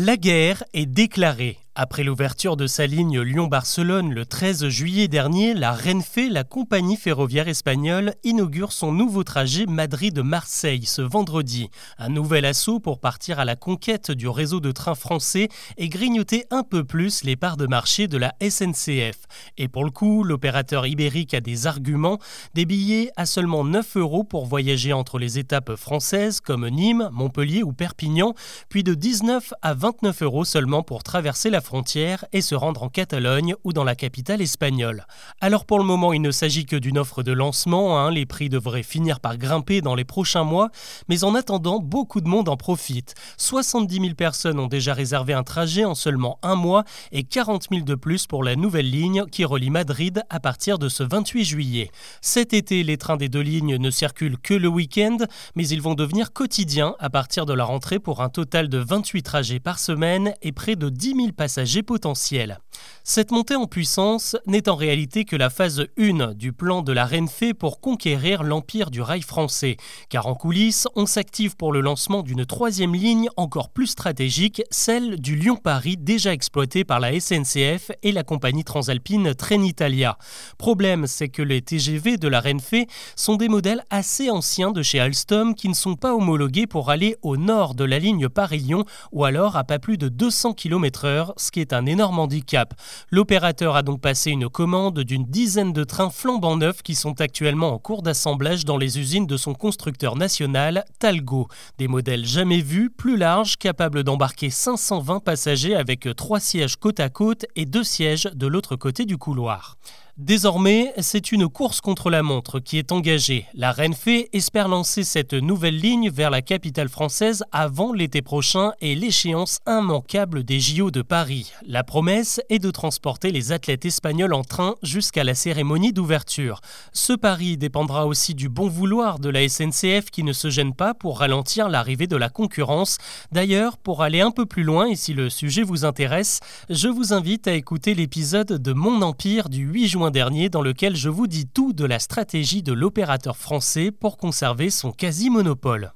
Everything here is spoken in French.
La guerre est déclarée. Après l'ouverture de sa ligne Lyon-Barcelone le 13 juillet dernier, la Renfe, la compagnie ferroviaire espagnole, inaugure son nouveau trajet Madrid-Marseille ce vendredi. Un nouvel assaut pour partir à la conquête du réseau de trains français et grignoter un peu plus les parts de marché de la SNCF. Et pour le coup, l'opérateur ibérique a des arguments, des billets à seulement 9 euros pour voyager entre les étapes françaises comme Nîmes, Montpellier ou Perpignan, puis de 19 à 29 euros seulement pour traverser la frontière et se rendre en Catalogne ou dans la capitale espagnole. Alors pour le moment, il ne s'agit que d'une offre de lancement, hein. les prix devraient finir par grimper dans les prochains mois, mais en attendant, beaucoup de monde en profite. 70 000 personnes ont déjà réservé un trajet en seulement un mois et 40 000 de plus pour la nouvelle ligne qui relie Madrid à partir de ce 28 juillet. Cet été, les trains des deux lignes ne circulent que le week-end, mais ils vont devenir quotidiens à partir de la rentrée pour un total de 28 trajets par semaine et près de 10 000 passagers potentiel. Cette montée en puissance n'est en réalité que la phase 1 du plan de la Renfe pour conquérir l'empire du rail français, car en coulisses, on s'active pour le lancement d'une troisième ligne encore plus stratégique, celle du Lyon-Paris déjà exploitée par la SNCF et la compagnie transalpine Trenitalia. Problème, c'est que les TGV de la Renfe sont des modèles assez anciens de chez Alstom qui ne sont pas homologués pour aller au nord de la ligne Paris-Lyon ou alors à pas plus de 200 km/h, ce qui est un énorme handicap. L'opérateur a donc passé une commande d'une dizaine de trains flambant neufs qui sont actuellement en cours d'assemblage dans les usines de son constructeur national, Talgo. Des modèles jamais vus, plus larges, capables d'embarquer 520 passagers avec trois sièges côte à côte et deux sièges de l'autre côté du couloir. Désormais, c'est une course contre la montre qui est engagée. La Renfe espère lancer cette nouvelle ligne vers la capitale française avant l'été prochain et l'échéance immanquable des JO de Paris. La promesse est de transporter les athlètes espagnols en train jusqu'à la cérémonie d'ouverture. Ce pari dépendra aussi du bon vouloir de la SNCF qui ne se gêne pas pour ralentir l'arrivée de la concurrence. D'ailleurs, pour aller un peu plus loin et si le sujet vous intéresse, je vous invite à écouter l'épisode de Mon Empire du 8 dernier dans lequel je vous dis tout de la stratégie de l'opérateur français pour conserver son quasi-monopole.